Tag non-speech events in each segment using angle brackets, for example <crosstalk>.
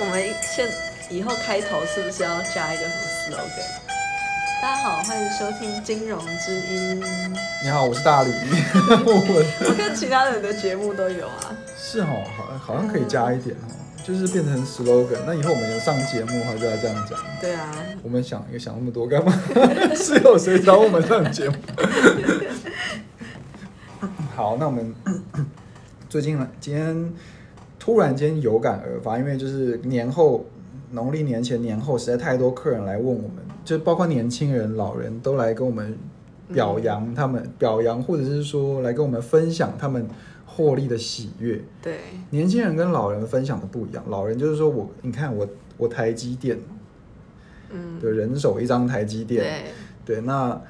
我们现以后开头是不是要加一个什么 slogan？大家好，欢迎收听金融之音。你好，我是大李。<laughs> 我我看其他人的节目都有啊。是哦，好，好像可以加一点哦，就是变成 slogan。那以后我们有上节目的话，就要这样讲。对啊。我们想，也想那么多干嘛？<laughs> 是有谁找我们上节目？<laughs> 好，那我们 <coughs> 最近呢，今天突然间有感而发，因为就是年后，农历年前、年后，实在太多客人来问我们，就包括年轻人、老人都来跟我们表扬他们，表扬或者是说来跟我们分享他们获利的喜悦。对，年轻人跟老人分享的不一样，老人就是说我，你看我，我台积电，嗯，对人手一张台积电，对，对，那。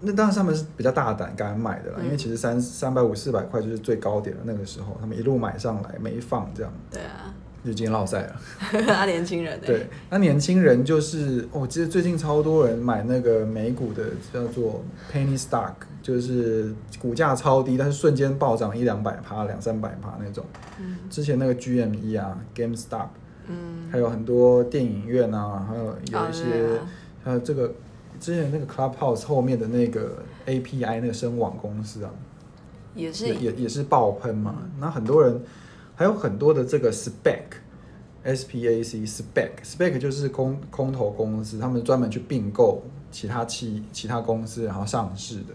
那当然他们是比较大胆敢买的了，因为其实三三百五四百块就是最高点的那个时候，他们一路买上来没放这样。对啊，就已经落赛了。<laughs> 那年轻人对，那年轻人就是我记得最近超多人买那个美股的叫做 penny stock，就是股价超低，但是瞬间暴涨一两百趴、两三百趴那种。嗯。之前那个 GME 啊，GameStop，嗯，还有很多电影院啊，还有有一些还有这个。之前那个 Clubhouse 后面的那个 API 那个声网公司啊，也是也也是爆喷嘛。那很多人还有很多的这个 SPAC，S P A C SPAC SPAC 就是空空投公司，他们专门去并购其他企其他公司然后上市的。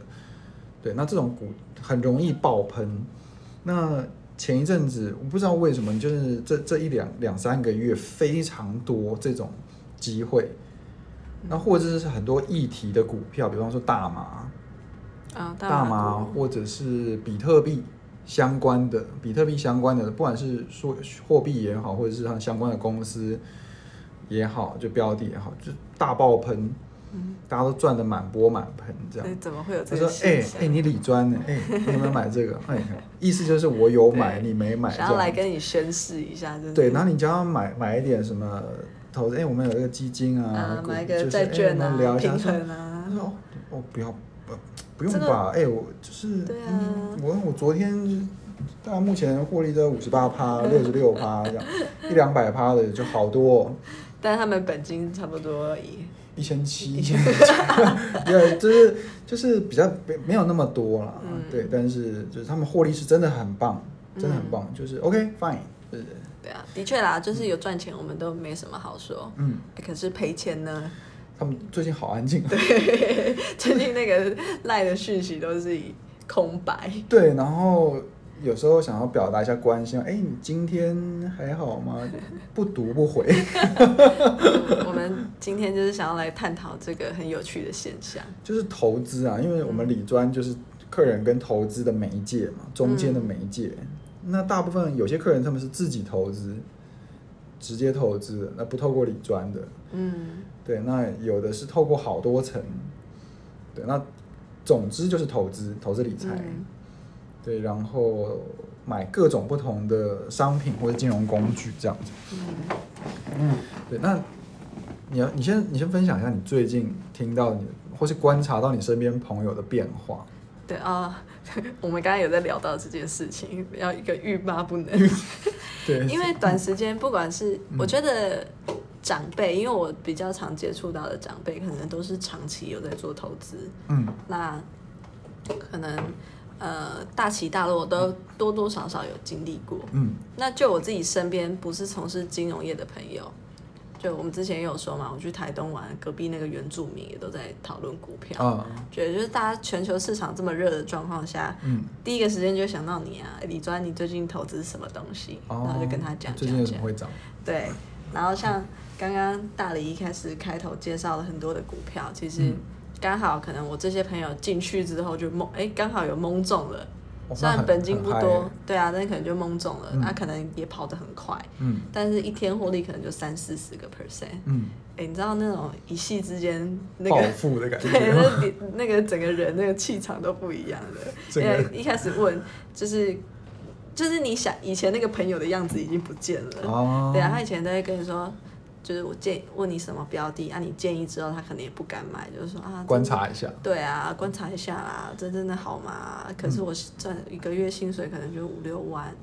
对，那这种股很容易爆喷。那前一阵子我不知道为什么，就是这这一两两三个月非常多这种机会。那或者是很多议题的股票，比方说大麻啊，大麻或者是比特币相关的，比特币相关的，不管是说货币也好，或者是它相关的公司也好，就标的也好，就大爆喷，嗯，大家都赚的满钵满盆这样。怎么会有这个？他说：“哎哎，你理专呢？哎，你有没有买这个？<laughs> 哎，意思就是我有买，你没买，想要来跟你宣誓一下，对，然后你就要买买一点什么。”投资哎，我们有一个基金啊，买个债券啊，平衡啊。他说哦，不要不不用吧，哎，我就是，我我昨天，大概目前获利在五十八趴、六十六趴这样，一两百趴的就好多。<laughs> 但他们本金差不多一千七，一千 <laughs> 对，就是就是比较没没有那么多了，对，但是就是他们获利是真的很棒，真的很棒，就是 OK fine，对。对啊，的确啦，就是有赚钱，我们都没什么好说。嗯，可是赔钱呢？他们最近好安静。对，<laughs> 最近那个赖的讯息都是以空白。对，然后有时候想要表达一下关心，哎，你今天还好吗？不读不回。<laughs> 我们今天就是想要来探讨这个很有趣的现象，就是投资啊，因为我们理专就是客人跟投资的媒介嘛，中间的媒介。那大部分有些客人他们是自己投资，直接投资，那不透过理专的，嗯，对，那有的是透过好多层，对，那总之就是投资，投资理财，对，然后买各种不同的商品或者金融工具这样子，嗯，对，那你要你先你先分享一下你最近听到你或是观察到你身边朋友的变化。对啊，<laughs> 我们刚刚有在聊到这件事情，要一个欲罢不能。<laughs> 对，因为短时间，不管是我觉得长辈，因为我比较常接触到的长辈，可能都是长期有在做投资。嗯，那可能呃大起大落都多多少少有经历过。嗯，那就我自己身边不是从事金融业的朋友。就我们之前也有说嘛，我去台东玩，隔壁那个原住民也都在讨论股票，觉得就是大家全球市场这么热的状况下，嗯，第一个时间就想到你啊，李专，你最近投资什么东西？然后就跟他讲，最近有什么会涨？对，然后像刚刚大李一开始开头介绍了很多的股票，其实刚好可能我这些朋友进去之后就蒙，哎，刚好有蒙中了。虽然本金不多，对啊，但可能就蒙中了，那可能也跑得很快，嗯，但是一天获利可能就三四十个 percent，嗯，哎，你知道那种一夕之间那个暴富的感觉，对，那那个整个人那个气场都不一样的。因为一开始问就是，就是你想以前那个朋友的样子已经不见了，哦，对啊，他以前都会跟你说。就是我建问你什么标的啊？你建议之后，他可能也不敢买，就是说啊，观察一下。对啊，观察一下啦，这真的好吗？可是我赚一个月薪水可能就五六万，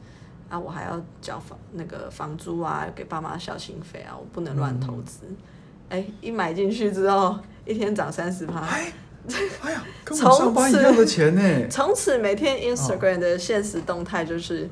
啊，我还要交房那个房租啊，给爸妈孝心费啊，我不能乱投资。哎，一买进去之后，一天涨三十趴。<laughs> 哎呀，跟我上班一样的钱呢。从此每天 Instagram 的现实动态就是，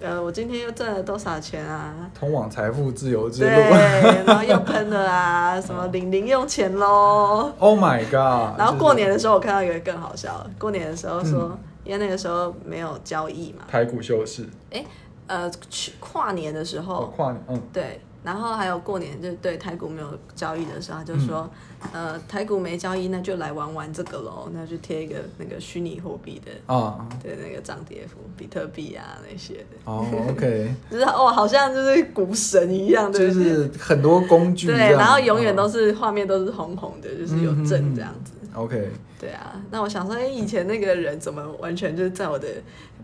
呃，我今天又挣了多少钱啊？通往财富自由之路。对，然后又喷了啊，什么 <laughs> 领零用钱喽。Oh my god！然后过年的时候，我看到一个更好笑。过年的时候说，因为那个时候没有交易嘛。台股休市。哎，呃，去跨年的时候。跨年，嗯，对。然后还有过年，就对台股没有交易的时候，他就说，呃，台股没交易，那就来玩玩这个喽，那就贴一个那个虚拟货币的啊，对那个涨跌幅，比特币啊那些的。哦，OK，<laughs> 就是哦，好像就是股神一样，就是很多工具。对，然后永远都是画面都是红红的，就是有正这样子。OK，对啊，那我想说，哎，以前那个人怎么完全就是在我的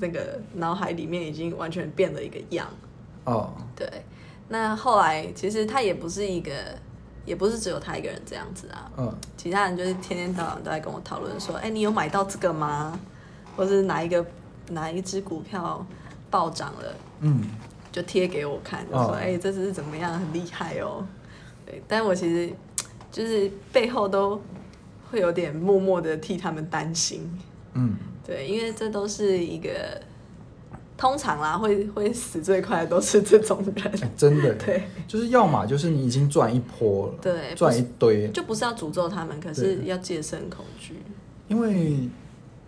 那个脑海里面已经完全变了一个样？哦，对。那后来其实他也不是一个，也不是只有他一个人这样子啊。嗯。其他人就是天天到晚都在跟我讨论说：“哎，你有买到这个吗？或是哪一个哪一只股票暴涨了？”嗯。就贴给我看，就说：“哎，这只是怎么样，很厉害哦。”对。但我其实就是背后都会有点默默的替他们担心。嗯。对，因为这都是一个。通常啦，会会死最快的都是这种人，真的，<laughs> 对，就是要么就是你已经赚一波了，对，赚一堆，就不是要诅咒他们，可是要戒慎恐惧。因为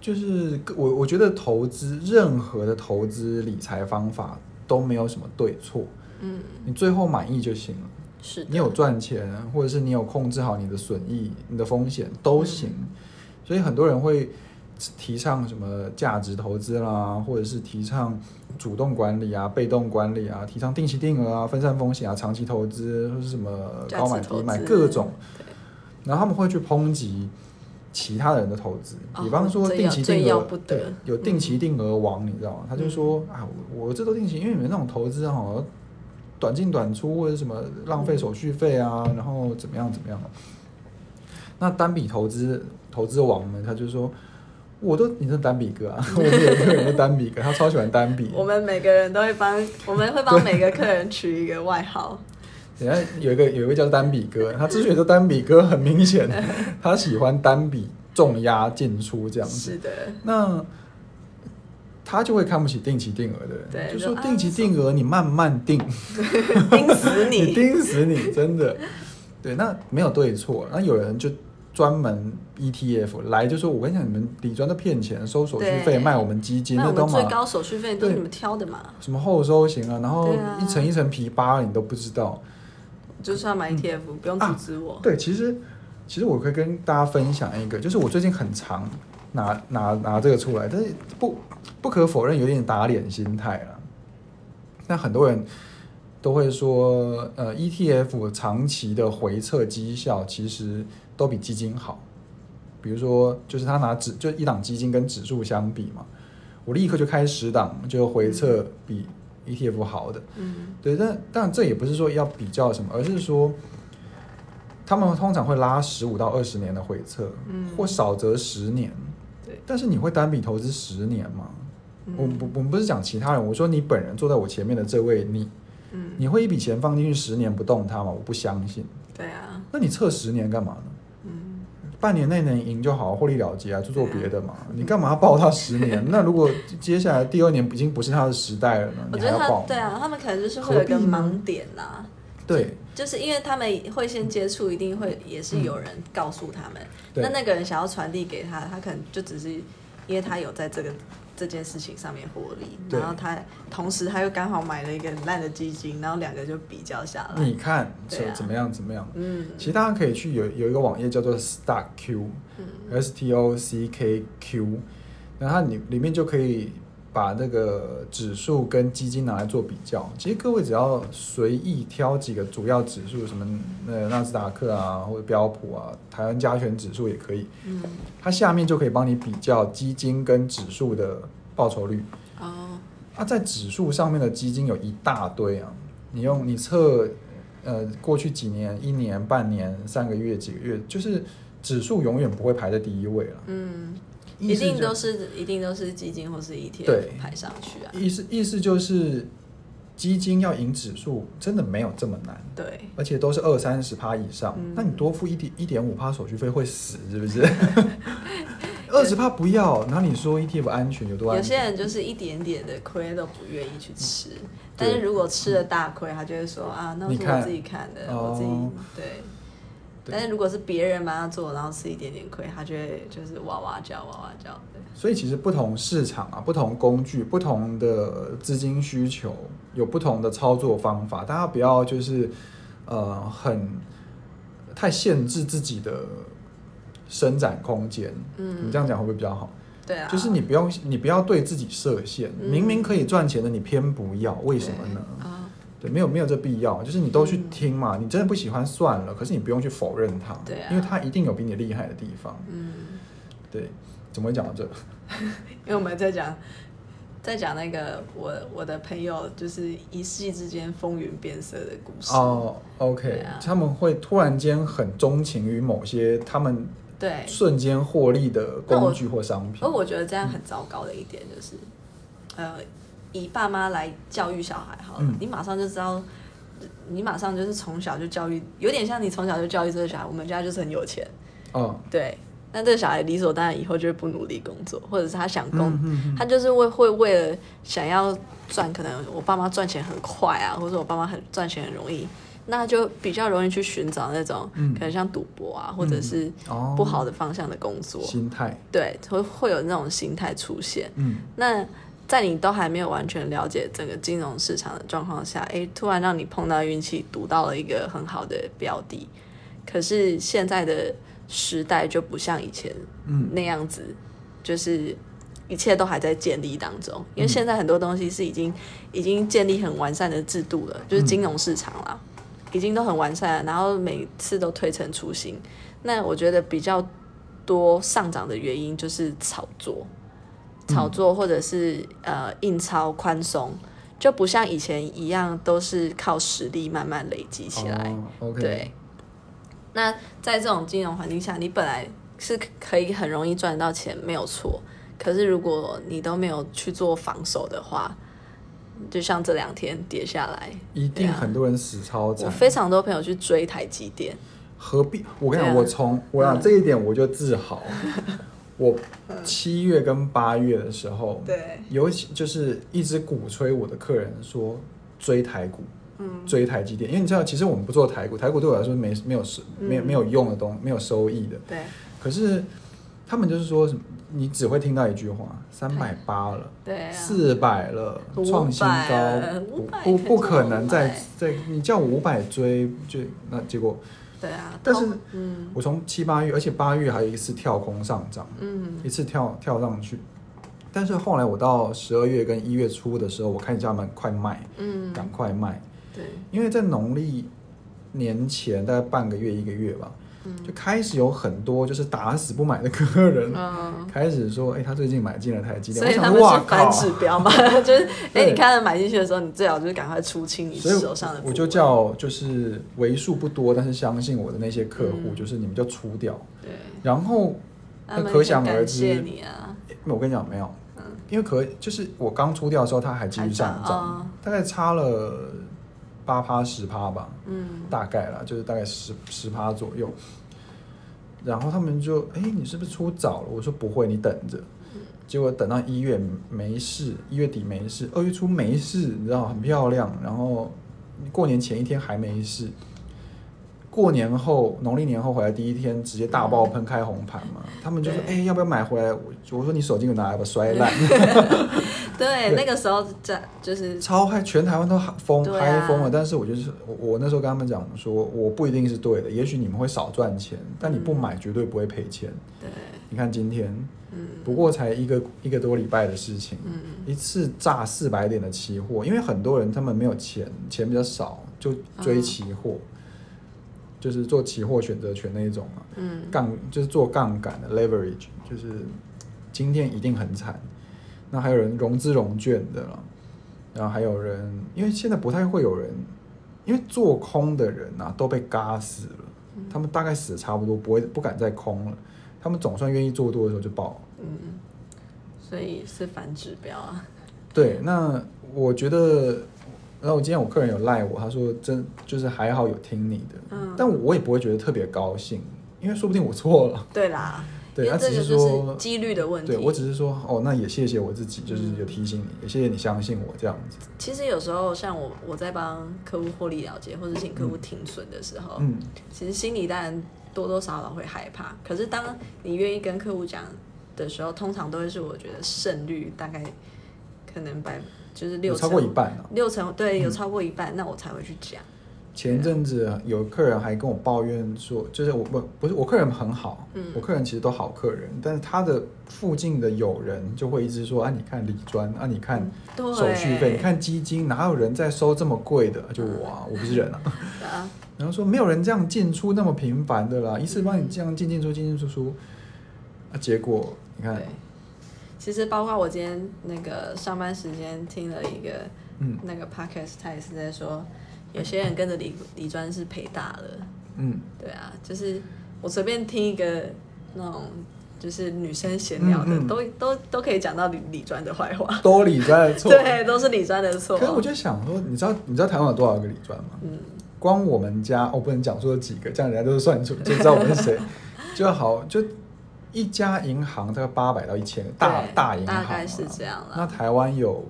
就是我我觉得投资任何的投资理财方法都没有什么对错，嗯，你最后满意就行了，是你有赚钱，或者是你有控制好你的损益、你的风险都行，所以很多人会。提倡什么价值投资啦，或者是提倡主动管理啊、被动管理啊，提倡定期定额啊、分散风险啊、长期投资或是什么高买低买各种，然后他们会去抨击其他人的投资，比方说定期定额，对，有定期定额王，你知道吗？他就说啊，我这都定期，因为你们那种投资哈，短进短出或者什么浪费手续费啊，然后怎么样怎么样。那单笔投资投资王呢，他就说。我都你是单笔哥啊，<laughs> 我们有个人是单笔哥，他超喜欢单笔。<laughs> 我们每个人都会帮，我们会帮每个客人取一个外号。人家有一个有一个叫单笔哥，他之所以叫单笔哥，很明显 <laughs> 他喜欢单笔重压进出这样子。是的。那他就会看不起定期定额的人，就说定期定额你慢慢定，盯死你，盯死你，真的。对，那没有对错，那有人就。专门 ETF 来就说，我跟你讲，你们底专都骗钱，收手续费卖我们基金，那都最高手续费都是你们挑的嘛？什么后收型啊，然后一层一层皮扒了，你都不知道。就是要买 ETF，不用阻止我。对，其实其实我可以跟大家分享一个，就是我最近很常拿拿拿这个出来，但是不不可否认有点打脸心态了。那很多人都会说，呃，ETF 长期的回撤绩效其实。都比基金好，比如说，就是他拿指就一档基金跟指数相比嘛，我立刻就开十档，就回测比 ETF 好的。嗯，对，但但这也不是说要比较什么，而是说，他们通常会拉十五到二十年的回测，嗯，或少则十年。对，但是你会单笔投资十年吗？我不我们不是讲其他人，我说你本人坐在我前面的这位，你，嗯，你会一笔钱放进去十年不动它吗？我不相信。对啊，那你测十年干嘛呢？半年内能赢就好，获利了结啊，就做别的嘛。你干嘛要抱他十年？<laughs> 那如果接下来第二年已经不是他的时代了呢？我觉得他对啊，他们可能就是会有一个盲点呐。对，就是因为他们会先接触，一定会也是有人告诉他们。那那个人想要传递给他，他可能就只是因为他有在这个。这件事情上面获利，然后他同时他又刚好买了一个很烂的基金，然后两个就比较下来。你看怎怎么样怎么样？嗯，其实大家可以去有有一个网页叫做 StockQ，S T O C K Q，然后你里面就可以。把那个指数跟基金拿来做比较，其实各位只要随意挑几个主要指数，什么呃纳斯达克啊，或者标普啊，台湾加权指数也可以。嗯，它下面就可以帮你比较基金跟指数的报酬率。哦，它在指数上面的基金有一大堆啊，你用你测呃过去几年、一年、半年、三个月、几个月，就是指数永远不会排在第一位了。嗯。一定都是一定都是基金或是 ETF 排上去啊。意思意思就是基金要赢指数真的没有这么难，对，而且都是二三十趴以上，那你多付一点一点五趴手续费会死是不是？<laughs> 二十趴不要，然后你说 ETF 安全有多安全？有些人就是一点点的亏都不愿意去吃，但是如果吃了大亏，他就会说啊，那是我自己看的，我自己对。但是如果是别人帮他做，然后吃一点点亏，他就会就是哇哇叫哇哇叫。所以其实不同市场啊，不同工具，不同的资金需求，有不同的操作方法。大家不要就是呃很太限制自己的伸展空间。嗯，你这样讲会不会比较好？对啊，就是你不用你不要对自己设限。明明可以赚钱的，你偏不要，为什么呢？对，没有没有这必要。就是你都去听嘛，你真的不喜欢算了。可是你不用去否认它，对啊，因为它一定有比你厉害的地方。嗯，对。怎么会讲到这？<laughs> 因为我们在讲，在讲那个我我的朋友，就是一夕之间风云变色的故事。哦，OK，他们会突然间很钟情于某些他们对瞬间获利的工具或商品。而我觉得这样很糟糕的一点就是，呃，以爸妈来教育小孩，哈，你马上就知道，你马上就是从小就教育，有点像你从小就教育这个小孩，我们家就是很有钱。哦，对。那这个小孩理所当然以后就会不努力工作，或者是他想工，他就是为会为了想要赚，可能我爸妈赚钱很快啊，或者我爸妈很赚钱很容易，那就比较容易去寻找那种可能像赌博啊，或者是不好的方向的工作。心态对，会会有那种心态出现。嗯，那在你都还没有完全了解整个金融市场的状况下，诶，突然让你碰到运气，赌到了一个很好的标的，可是现在的。时代就不像以前那样子，就是一切都还在建立当中。因为现在很多东西是已经已经建立很完善的制度了，就是金融市场啦，已经都很完善了，然后每次都推陈出新。那我觉得比较多上涨的原因就是炒作，炒作或者是呃印钞宽松，就不像以前一样都是靠实力慢慢累积起来。对。那在这种金融环境下，你本来是可以很容易赚到钱，没有错。可是如果你都没有去做防守的话，就像这两天跌下来，一定很多人死超惨。我非常多朋友去追台积电，何必？我跟你讲，我从我讲这一点我就自豪。我七月跟八月的时候，对，尤其就是一直鼓吹我的客人说追台股。追台积电，因为你知道，其实我们不做台股，台股对我来说没没有收没有没有用的东，没有收益的。对。可是他们就是说什么，你只会听到一句话：三百八了，对，四百了，创新高，不不可能再再你叫五百追，就那结果。对啊。但是，嗯，我从七八月，而且八月还有一次跳空上涨，嗯，一次跳跳上去。但是后来我到十二月跟一月初的时候，我看他们快卖，嗯，赶快卖。对，因为在农历年前大概半个月一个月吧，就开始有很多就是打死不买的客人，开始说，哎，他最近买进了台积电，所以他们是反指标嘛，<laughs> 就是哎，你看到买进去的时候，你最好就是赶快出清你手上的。我就叫就是为数不多但是相信我的那些客户，就是你们就出掉。对，然后那可想而知，你啊，我跟你讲没有，因为可就是我刚出掉的时候，他还继续上涨，大概差了。八趴十趴吧，嗯，大概啦，就是大概十十趴左右。然后他们就，哎，你是不是出早了？我说不会，你等着。结果等到一月没事，一月底没事，二月初没事，你知道很漂亮。然后过年前一天还没事。过年后，农历年后回来第一天，直接大爆喷开红盘嘛？他们就说：“哎，要不要买回来？”我我说：“你手机有拿来吧，摔烂。<laughs> ”对，那个时候在就是超嗨，全台湾都疯嗨疯了。但是我就是我，我那时候跟他们讲说，我不一定是对的，也许你们会少赚钱，但你不买绝对不会赔钱。对，你看今天，嗯，不过才一个一个多礼拜的事情，嗯，一次炸四百点的期货，因为很多人他们没有钱，钱比较少，就追期货。就是做期货选择权那一种嘛，嗯，杠就是做杠杆的 leverage，就是今天一定很惨。那还有人融资融券的了，然后还有人，因为现在不太会有人，因为做空的人啊都被嘎死了，他们大概死的差不多，不会不敢再空了。他们总算愿意做多的时候就爆。嗯，所以是反指标啊。对，那我觉得然后我今天我客人有赖我，他说真就是还好有听你的，嗯但我也不会觉得特别高兴，因为说不定我错了。对啦，对，因为他只是说，几率的问题。对我只是说，哦，那也谢谢我自己，就是有提醒你，也谢谢你相信我这样子。其实有时候像我我在帮客户获利了结，或者请客户停损的时候，嗯，其实心里当然多多少少会害怕。可是当你愿意跟客户讲的时候，通常都会是我觉得胜率大概可能百就是六成超过一半啊。六成对，有超过一半，那我才会去讲。前一阵子有客人还跟我抱怨说，就是我不不是我客人很好，嗯我客人其实都好客人，但是他的附近的友人就会一直说啊，你看理专啊，你看，手续费，你看基金，哪有人在收这么贵的？就我啊，我不是人啊。啊，<laughs> 然后说没有人这样进出那么频繁的啦，一次帮你这样进进出进进出出，啊，结果你看对，。其实包括我今天那个上班时间听了一个嗯那个 podcast，他也是在说，有些人跟着理理专是赔大了。嗯，对啊，就是我随便听一个那种就是女生闲聊的，嗯嗯都都都可以讲到李李专的坏话。都李专的错。<laughs> 对，都是李专的错。可是我就想说，你知道你知道台湾有多少个李专吗？嗯，光我们家，我不能讲说几个，这样人家都是算出就知道我们是谁，<laughs> 就好就一家银行大概八百到一千，大对大银行、啊、大概是这样啦那台湾有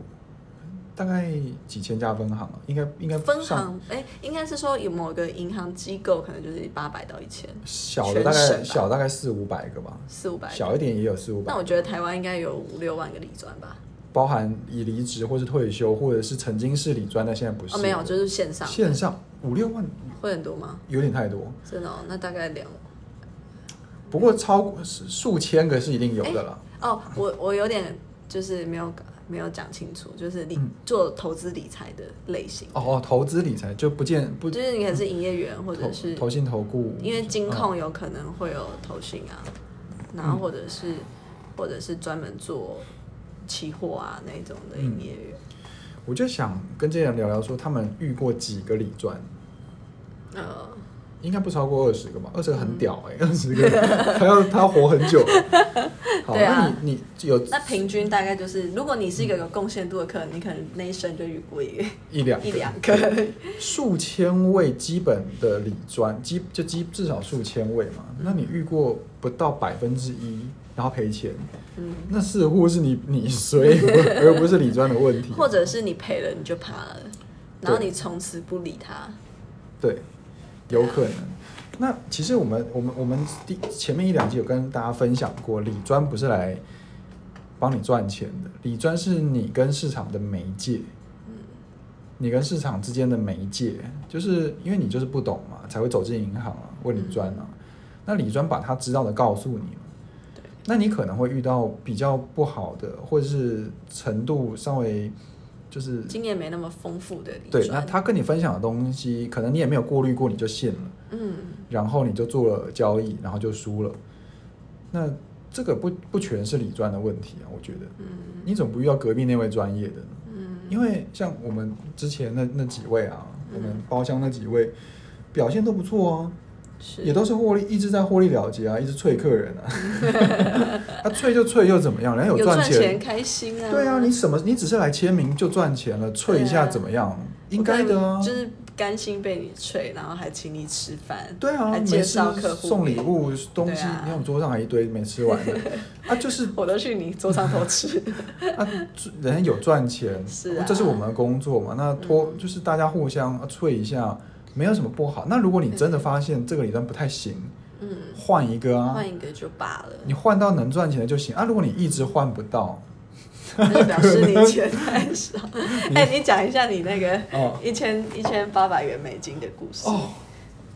大概几千家分行啊，应该应该分行哎，应该是说有某个银行机构可能就是八百到一千，小的大概小大概四五百个吧，四五百。小一点也有四五百那。我觉得台湾应该有五六万个理专吧？包含已离职或是退休，或者是曾经是理专，但现在不是的。哦，没有，就是线上线上五六万会很多吗？有点太多，真的、哦，那大概两不过超过数千个是一定有的啦。哦，我我有点就是没有没有讲清楚，就是理、嗯。做投资理财的类型，哦哦，投资理财就不见不就是你可能是营业员或者是投信投顾，因为金嗯。控有可能会有投信啊，然后或者是、或者是专门做期货啊那种的营业员，我就想跟这些人聊聊，说他们遇过几个理专，呃，应该不超过二十个吧？二十个很屌哎、欸，二十个他要他要活很久。好，那你你有那平均大概就是，如果你是一个有贡献度的客人，你可能那一生就遇过一个一两个一两个，数千位基本的理专，基就基至少数千位嘛。那你遇过不到百分之一，然后赔钱，嗯，那似乎是你你衰，而不是理专的问题。或者是你赔了你就怕了，然后你从此不理他，对，有可能。那其实我们我们我们第前面一两集有跟大家分享过，理专不是来帮你赚钱的，理专是你跟市场的媒介。你跟市场之间的媒介，就是因为你就是不懂嘛，才会走进银行啊，问理专啊。那理专把他知道的告诉你那你可能会遇到比较不好的，或者是程度稍微就是经验没那么丰富的理对，那他跟你分享的东西，可能你也没有过滤过，你就信了。嗯，然后你就做了交易，然后就输了。那这个不不全是理专的问题啊，我觉得。嗯你怎么不遇到隔壁那位专业的呢？嗯，因为像我们之前那那几位啊，嗯我们包厢那几位表现都不错啊，是也都是获利，一直在获利了结啊，一直催客人啊。<laughs> 他催就催又怎么样？人家有赚赚钱开心啊，对啊，你什么？你只是来签名就赚钱了，催一下怎么样？应该的啊。就是甘心被你催，然后还请你吃饭，对啊，还介绍客户送礼物东西，啊你看我桌上还一堆没吃完的 <laughs> 啊，就是我都去你桌上偷吃，<laughs> 啊，人家有赚钱，是啊这是我们的工作嘛。那托、就是大家互相啊催一下，没有什么不好。那如果你真的发现这个理专不太行，嗯，换一个啊换，一个就罢了，你换到能赚钱的就行啊。如果你一直换不到，那就表示你钱太少。<laughs> 哎，你讲一下你那个哦一千一千八百元美金的故事。哦，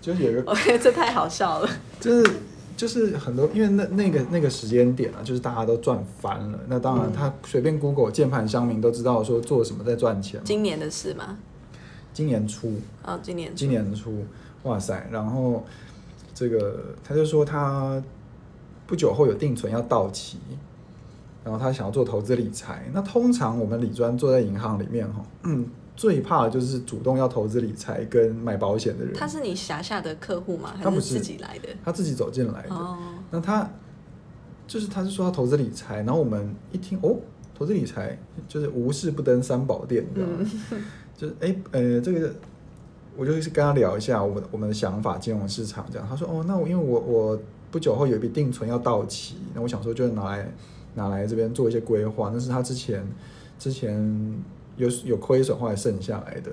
就是有一个 OK，<laughs> 这太好笑了。就是就是很多，因为那那个那个时间点啊，就是大家都赚翻了。那当然，嗯他随便 Google 键盘乡民都知道说做什么在赚钱。今年的事吗？今年初，哦，今年今年初，哇塞！然后这个他就说他不久后有定存要到期，然后他想要做投资理财。那通常我们理专坐在银行里面哈，嗯，最怕的就是主动要投资理财跟买保险的人。他是你辖下的客户吗？他不是自己来的？他自己走进来的。哦，那他就是他是说他投资理财，然后我们一听哦，投资理财就是无事不登三宝殿，你知道吗？就是哎呃这个，我就是跟他聊一下我我们的想法，金融市场这样。他说哦，那我因为我我不久后有一笔定存要到期，那我想说就拿来拿来这边做一些规划，那是他之前 <laughs> 之前有有亏损后来剩下来的。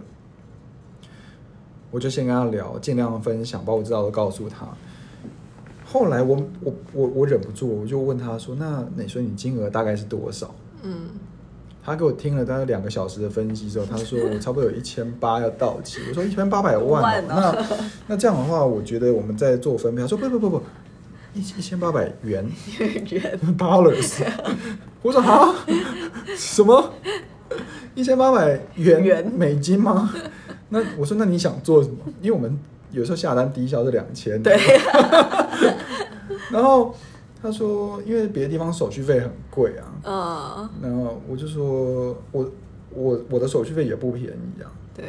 我就先跟他聊，尽量分享，把我知道的告诉他。后来我我我我忍不住，我就问他说：“那你说你金额大概是多少？”嗯，他给我听了大概两个小时的分析之后，他说我差不多有一千八要到期。我说一千八百万，那那这样的话，我觉得我们在做分配。他说不不不不，一一千八百元元 dollars。我说好，什么一千八百元美金吗？那我说，那你想做什么？因为我们有时候下单低消是两千。对。<laughs> 然后他说，因为别的地方手续费很贵啊。嗯。然后我就说，我我我的手续费也不便宜啊。对。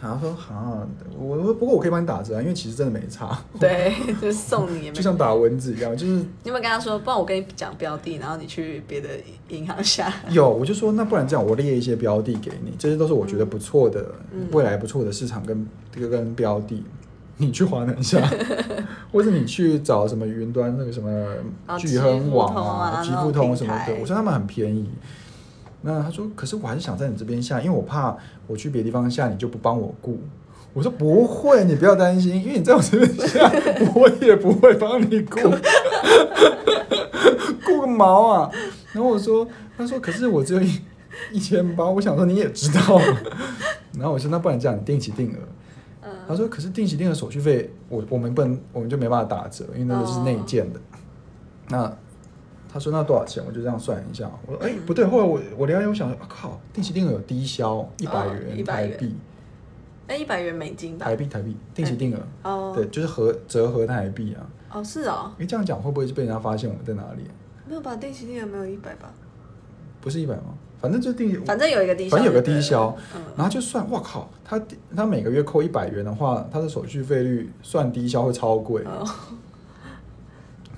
他说：“哈，我说不过我可以帮你打折啊，因为其实真的没差。对，<laughs> 就是送你，就像打蚊子一样，就是。你有没有跟他说？不然我跟你讲标的，然后你去别的银行下。<laughs> 有，我就说那不然这样，我列一些标的给你，这些都是我觉得不错的，未来不错的市场跟这个跟标的，你去华南下，<laughs> 或者你去找什么云端那个什么聚亨网啊、极富通什么的，我说他们很便宜。”那他说，可是我还是想在你这边下，因为我怕我去别的地方下，你就不帮我顾。我说不会，你不要担心，因为你在我这边下，我也不会帮你顾，顾个毛啊！然后我说，他说，可是我只有一一千八，我想说你也知道。然后我说，那不然这样，你定期定额。他说，可是定期定额手续费，我我们不能，我们就没办法打折，因为那个是内建的。那。他说那多少钱？我就这样算一下。我说哎不对，后来我我聊一聊，我想说靠，定期定额有低消一百元台币，哎一百元美金台币台币定期定额哦，对，就是合折合台币啊。哦是哦，哎这样讲会不会被人家发现我们在哪里？没有吧，定期定额没有一百吧？不是一百吗？反正就定，反正有一个低，反正有个低消，然后就算，我靠，他他每个月扣一百元的话，他的手续费率算低消会超贵。<laughs>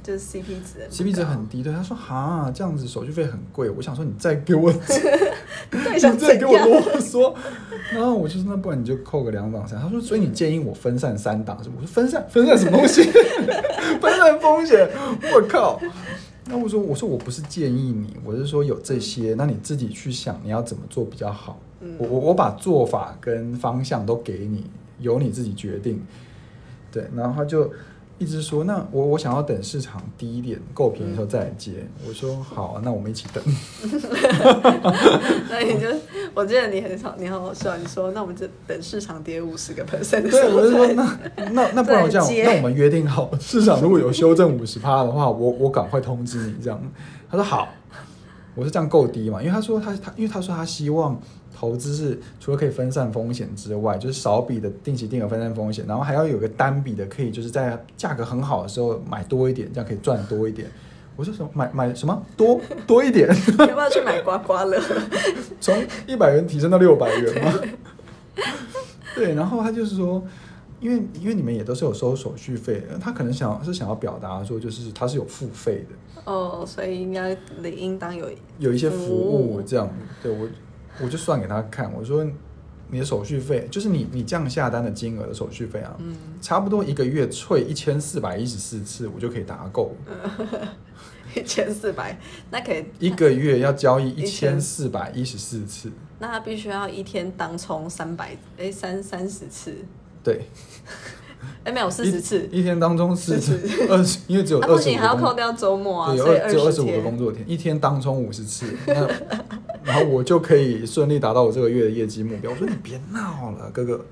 就是 CP 值，CP 值很低。对，他说哈，这样子手续费很贵。我想说，你再给我，<laughs> 你再给我啰嗦。然后我就说，那不然你就扣个两档三。他说，所以你建议我分散三档是不？我说分散分散什么东西？<laughs> 分散风险。我靠！那我说，我说我不是建议你，我是说有这些，那你自己去想你要怎么做比较好。我我我把做法跟方向都给你，由你自己决定。对，然后他就。一直说，那我我想要等市场低一点，够便宜的时候再来接。我说好，那我们一起等。<laughs> 那你就，我记得你很好，你很好笑。你说，那我们就等市场跌五十个 percent。对，我就说，那那那不然这样，那我们约定好，市场如果有修正五十趴的话，我我赶快通知你这样。他说好，我是这样够低嘛？因为他说他他，因为他说他希望。投资是除了可以分散风险之外，就是少笔的定期定额分散风险，然后还要有个单笔的，可以就是在价格很好的时候买多一点，这样可以赚多一点。我说什么买买什么多多一点？要不要去买刮刮乐？从一百元提升到六百元吗？对，然后他就是说，因为因为你们也都是有收手续费，他可能想是想要表达说，就是他是有付费的哦，所以应该理应当有有一些服务这样。对我。我就算给他看，我说你的手续费就是你你这样下单的金额的手续费啊，嗯。差不多一个月退一千四百一十四次，我就可以打够。<laughs> 一千四百，那可以 <laughs> 一个月要交易一千。四百一十四次，那他必须要一天当冲三百哎三三十次，对。哎，没有四十次，一天当中四次，二十，因为只有二十五，还要扣掉周末啊，所以只有二十五个工作天，一天当中五十次，那然后我就可以顺利达到我这个月的业绩目标。我说 <laughs> 你别闹了，哥哥。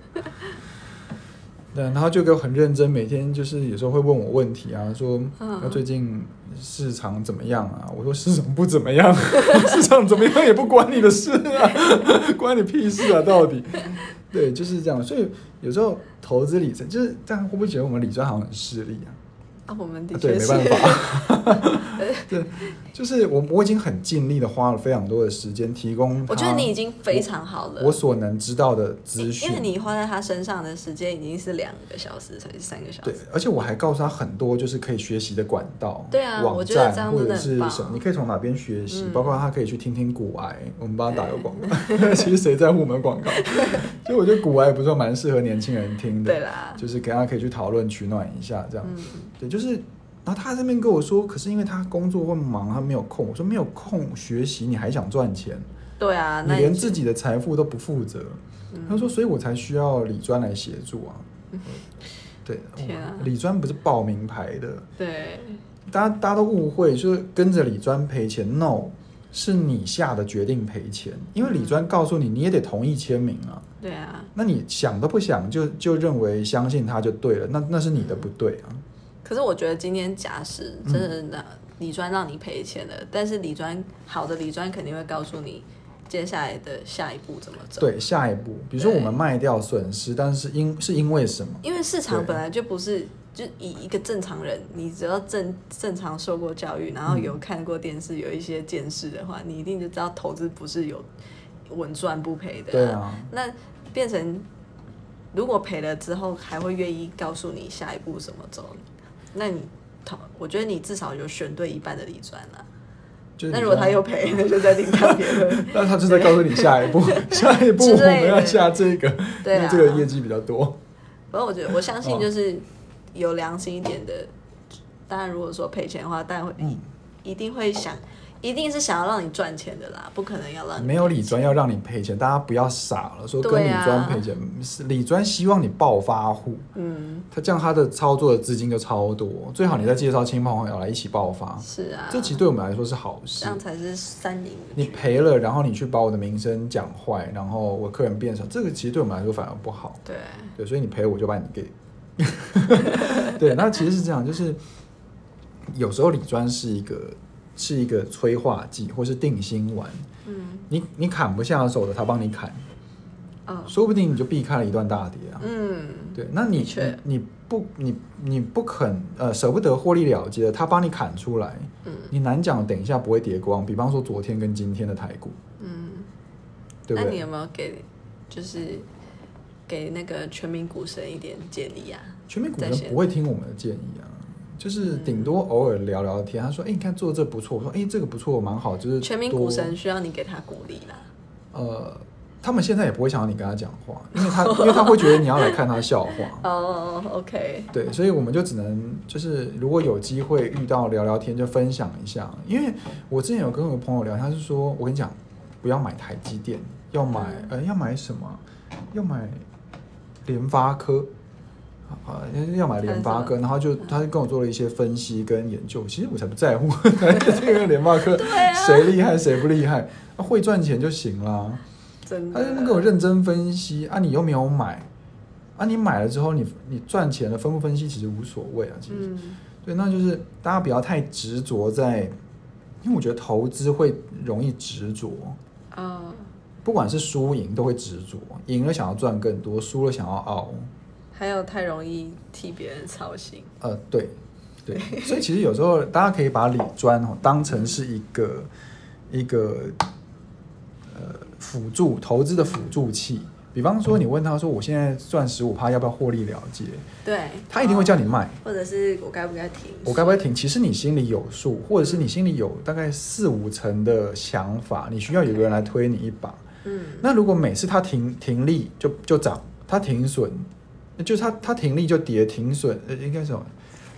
对，然后就给我很认真，每天就是有时候会问我问题啊，说那最近市场怎么样啊？我说市场不怎么样，<laughs> 市场怎么样也不关你的事啊，<laughs> 关你屁事啊，到底。对，就是这样。所以有时候投资理财就是这样，会不会觉得我们理财好像很势利啊？啊，我们的对，确是。没办法。<laughs> 对，就是我我已经很尽力的花了非常多的时间提供。我觉得你已经非常好了。我所能知道的资讯，因为你花在他身上的时间已经是两个小时，才是三个小时。对，而且我还告诉他很多就是可以学习的管道，对啊，网站或者是什么，你可以从哪边学习，包括他可以去听听古癌，我们帮他打个广告。<laughs> 其实谁在乎我们广告？所以我觉得古癌不是蛮适合年轻人听的，对啦，就是给他可以去讨论取暖一下这样。对，就是。然后他这边跟我说，可是因为他工作会忙，他没有空。我说没有空学习，你还想赚钱？对啊，你连自己的财富都不负责。他说，所以我才需要李专来协助啊。对，<laughs> 天啊，李专不是报名牌的。对，大家大家都误会，就是跟着李专赔钱。No，是你下的决定赔钱，因为李专告诉你，你也得同意签名啊。对啊，那你想都不想就就认为相信他就对了，那那是你的不对啊。可是我觉得今天假使真的那李专让你赔钱了，但是李专好的李专肯定会告诉你接下来的下一步怎么走。对，下一步，比如说我们卖掉损失，但是因是因为什么？因为市场本来就不是就以一个正常人，你只要正正常受过教育，然后有看过电视，有一些见识的话，你一定就知道投资不是有稳赚不赔的。对啊，那变成如果赔了之后，还会愿意告诉你下一步怎么走？那你他，我觉得你至少有选对一半的理专了。那如果他又赔，<laughs> 那就再另当别论。<laughs> 那他就在告诉你下一步，<laughs> 下一步我们要下这个，因为这个业绩比较多。反正我觉得，我相信就是有良心一点的。当然，如果说赔钱的话，当然会一定会想。一定是想要让你赚钱的啦，不可能要让你没有理专要让你赔钱，大家不要傻了，说跟理专赔钱，理专希望你暴发户，嗯，他这样他的操作的资金就超多，最好你再介绍亲朋好友来一起爆发，是啊，这其实对我们来说是好事，这样才是三赢。你赔了，然后你去把我的名声讲坏，然后我客人变少，这个其实对我们来说反而不好，对。对，所以你赔我就把你给，<laughs> 对，那其实是这样，就是有时候理专是一个。是一个催化剂，或是定心丸。嗯，你你砍不下手的，他帮你砍。哦，说不定你就避开了一段大跌啊。嗯，对，那你你不你你不肯呃舍不得获利了结，他帮你砍出来。嗯，你难讲，等一下不会跌光。比方说昨天跟今天的台股。嗯，对不对？那你有没有给就是给那个全民股神一点建议啊？全民股神不会听我们的建议啊。就是顶多偶尔聊聊天，他说：“哎，你看做这不错。”我说：“哎，这个不错，蛮好。”就是全民股神需要你给他鼓励啦。呃，他们现在也不会想要你跟他讲话，因为他 <laughs> 因为他会觉得你要来看他笑话。<laughs> 哦，OK。对，所以我们就只能就是如果有机会遇到聊聊天，就分享一下。因为我之前有跟我朋友聊，他是说我跟你讲，不要买台积电，要买呃要买什么？要买联发科。啊，要买联发科，然后就他就跟我做了一些分析跟研究。其实我才不在乎 <laughs> 这个联发科谁厉害谁不厉害，会赚钱就行了。真的，他就跟我认真分析啊，你又没有买啊，你买了之后你你赚钱了，分不分析其实无所谓啊。其实，对，那就是大家不要太执着在，因为我觉得投资会容易执着啊，不管是输赢都会执着，赢了想要赚更多，输了想要熬。还有太容易替别人操心。呃，对，对，所以其实有时候大家可以把理专哦当成是一个一个呃辅助投资的辅助器。比方说，你问他说：“我现在赚十五趴，要不要获利了结？”对，他一定会叫你卖，或者是我该不该停？我该不该停？其实你心里有数，或者是你心里有大概四五成的想法，你需要有个人来推你一把。嗯，那如果每次他停停利就就涨，他停损。就是它，它停利就跌，停损呃应该是，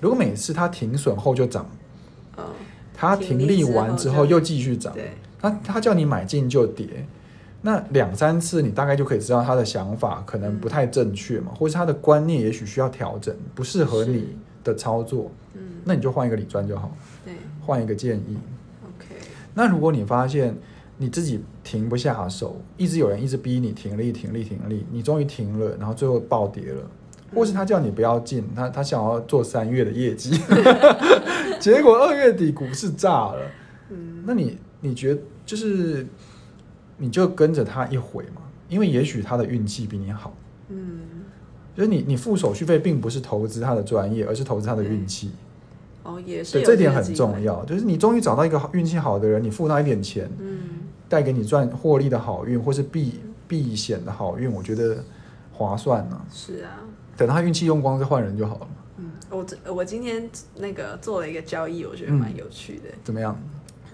如果每次它停损后就涨，哦，它停利完之后又继续涨，对，它它叫你买进就跌，那两三次你大概就可以知道他的想法可能不太正确嘛，或是他的观念也许需要调整，不适合你的操作，嗯，那你就换一个理专就好，对，换一个建议，OK，那如果你发现。你自己停不下手，一直有人一直逼你停利、停利、停利，你终于停了，然后最后暴跌了，或是他叫你不要进，他他想要做三月的业绩，<laughs> 结果二月底股市炸了，嗯，那你你觉得就是你就跟着他一回嘛？因为也许他的运气比你好，嗯，就是你你付手续费并不是投资他的专业，而是投资他的运气，哦，也是这点很重。要，就是你终于找到一个好运气好的人，你付他一点钱，嗯，带给你赚获利的好运，或是避避险的好运，我觉得划算呢、是啊，等他运气用光再换人就好了嘛。嗯，我这我今天那个做了一个交易，我觉得嗯。蛮有趣的，怎么样？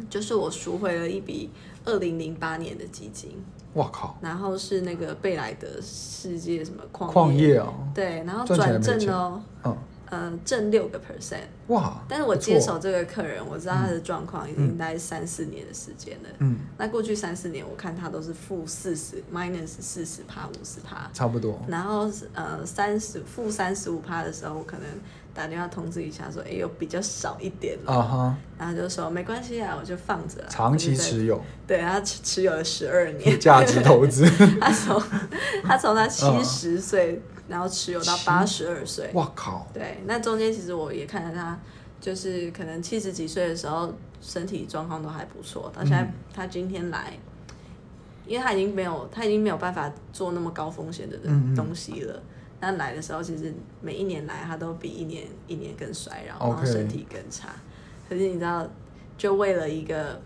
就是我赎回了一笔二零零八年的基金，哇靠，然后是那个贝莱德世界什么矿矿业啊，对，然后转正哦，嗯，呃，挣六个 percent，哇，但是我接手这个客人，我知道他的状况已经大概三四年的时间了。嗯，那过去三四年，我看他都是负四十，minus 四十趴、五十趴，差不多，然后呃三十负三十五趴的时候，我可能打电话通知一下说，哎呦比较少一点了，啊哈，然后就说没关系啊，我就放着，长期持有，对，他持持有了十二年，价值投资，<laughs> 他从他从他七嗯十岁，然后持有到八十二岁，哇靠，对，那中间其实我也看到他，就是可能七十几岁的时候，身体状况都还不错。到现在，嗯他今天来，因为他已经没有，他已经没有办法做那么高风险的东西了。那来的时候，其实每一年来，他都比一年一年更衰，然后身体更差。可是你知道，就为了一个，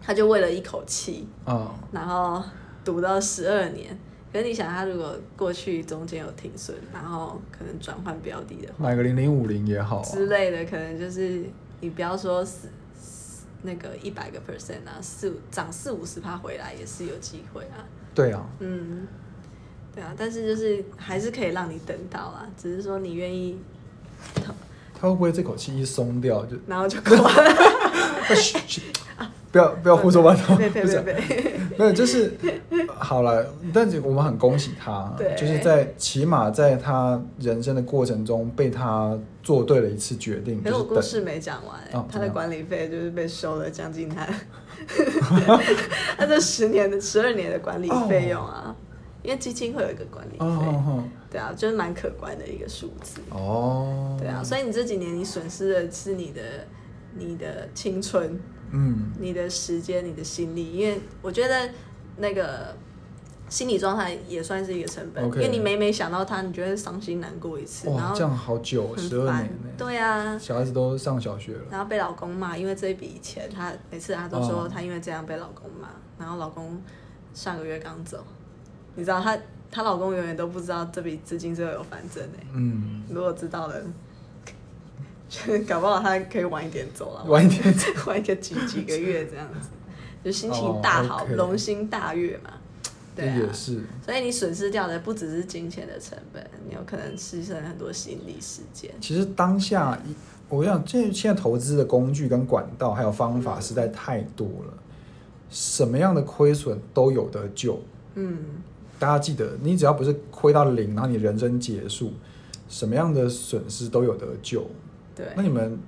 他就为了一口气，啊，然后赌到十二年。可是你想，他如果过去中间有停损，然后可能转换标的的话，买个零零五零也好啊，之类的，可能就是你不要说四四那个一百个 percent 啊，四涨四五十趴回来也是有机会啊。对啊，嗯，对啊，但是就是还是可以让你等到啊，只是说你愿意投，他会不会这口气一松掉就然后就挂了。<laughs> 不要不要胡说八道，不是！<laughs> 没有，就是好了，但是我们很恭喜他，就是在起码在他人生的过程中被他做对了一次决定，可是我故事没讲完、他的管理费就是被收了将近他，<laughs> 他这十年的十二年的管理费用啊，因为基金会有一个管理费，对啊，就是蛮可观的一个数字。哦哦，对啊，所以你这几年你损失的是你的你的青春、嗯，你的时间、你的心力，因为我觉得那个心理状态也算是一个成本。因为你每每想到他，你就会伤心难过一次，然哇，后这样好久，很十二烦。年呢，对啊，小孩子都上小学了，然后被老公骂，因为这一笔钱，她每次她都说哦。她因为这样被老公骂，然后老公上个月刚走，你知道她她老公永远都不知道这笔资金最后有反正哎、嗯，如果知道了，<laughs> 搞不好他可以晚一点走了，晚一点 <laughs> 晚一个几几个月这样子，就心情大好龙心大悦嘛。对啊，也是，所以你损失掉的不只是金钱的成本，你有可能牺牲很多心理时间。其实当下一，我想这现在投资的工具跟管道还有方法实在太多了，什么样的亏损都有得救。嗯，大家记得，你只要不是亏到零，然后你人生结束，什么样的损失都有得救。对，那你们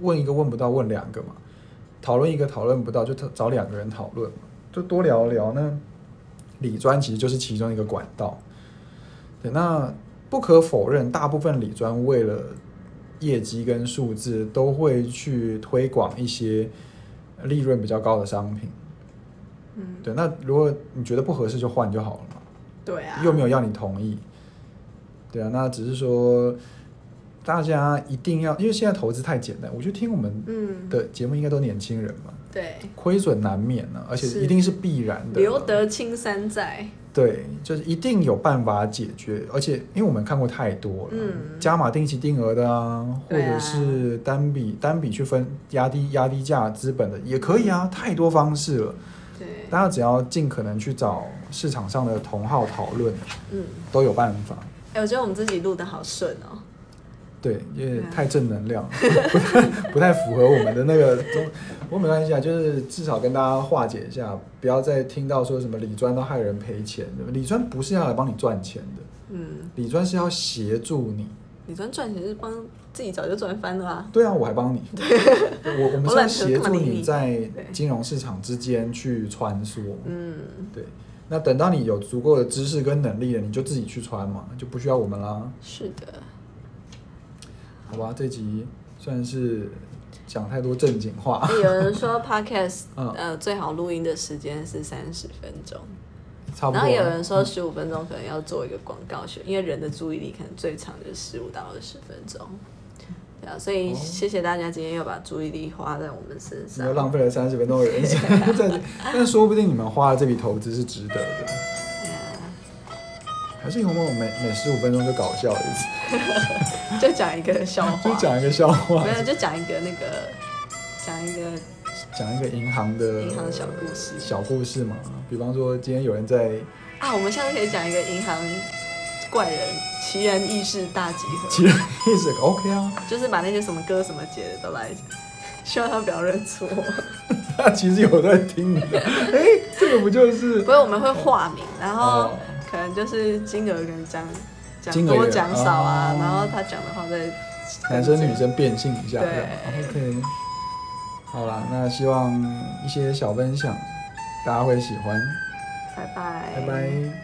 问一个问不到，问两个嘛；讨论一个讨论不到，就找两个人讨论嘛，就多聊聊。那理专其实就是其中一个管道。对，那不可否认，大部分理专为了业绩跟数字，都会去推广一些利润比较高的商品。嗯，对，那如果你觉得不合适，就换就好了嘛。对啊，又没有要你同意。对啊，那只是说大家一定要，因为现在投资太简单，我觉得听我们嗯，的节目应该都年轻人嘛，对，亏损难免呢、而且一定是必然的。留得青山在。对，就是一定有办法解决，而且因为我们看过太多了，嗯加码定期定额的啊，或者是单笔单笔去分压低压低价资本的也可以啊，太多方式了。对，大家只要尽可能去找市场上的同号讨论，嗯，都有办法。哎、我觉得我们自己录的好顺哦。对，因为太正能量，<laughs> 不太不太符合我们的那个中。不过没关系啊，就是至少跟大家化解一下，不要再听到说什么理专都害人赔钱的。理专不是要来帮你赚钱的，嗯，理专是要协助你。你赚赚钱是帮自己早就赚翻了啊。对啊，我还帮你。<laughs> 我我们是要协助你在金融市场之间去穿梭。嗯，对，那等到你有足够的知识跟能力了，你就自己去穿嘛，就不需要我们啦。是的。好吧，这集算是讲太多正经话。有人说 <laughs> podcast 嗯呃最好录音的时间是三十分钟，差不多。然后有人说十五分钟可能要做一个广告选，因为人的注意力可能最长就是十五到二十分钟。对啊，所以谢谢大家今天又把注意力花在我们身上，又浪费了三十分钟的人生，<laughs> 但说不定你们花的这笔投资是值得的。还是以后我们每每十五分钟就搞笑一次，<laughs> 就讲一个笑话，就讲一个笑话，没有就讲一个那个，讲一个讲一个银行的银行小故事，小故事嘛。比方说今天有人在啊，我们下次可以讲一个银行怪人奇人异事大集合，奇人异事 OK 啊，就是把那些什么歌什么姐的都来，希望他不要认错。<laughs> 他其实有在听的，哎，这个不就是？不是我们会化名，然后。可能就是金额跟讲讲多讲少啊，然后他讲的话再男生女生变性一下。对，OK。好啦，那希望一些小分享大家会喜欢。拜拜。拜拜。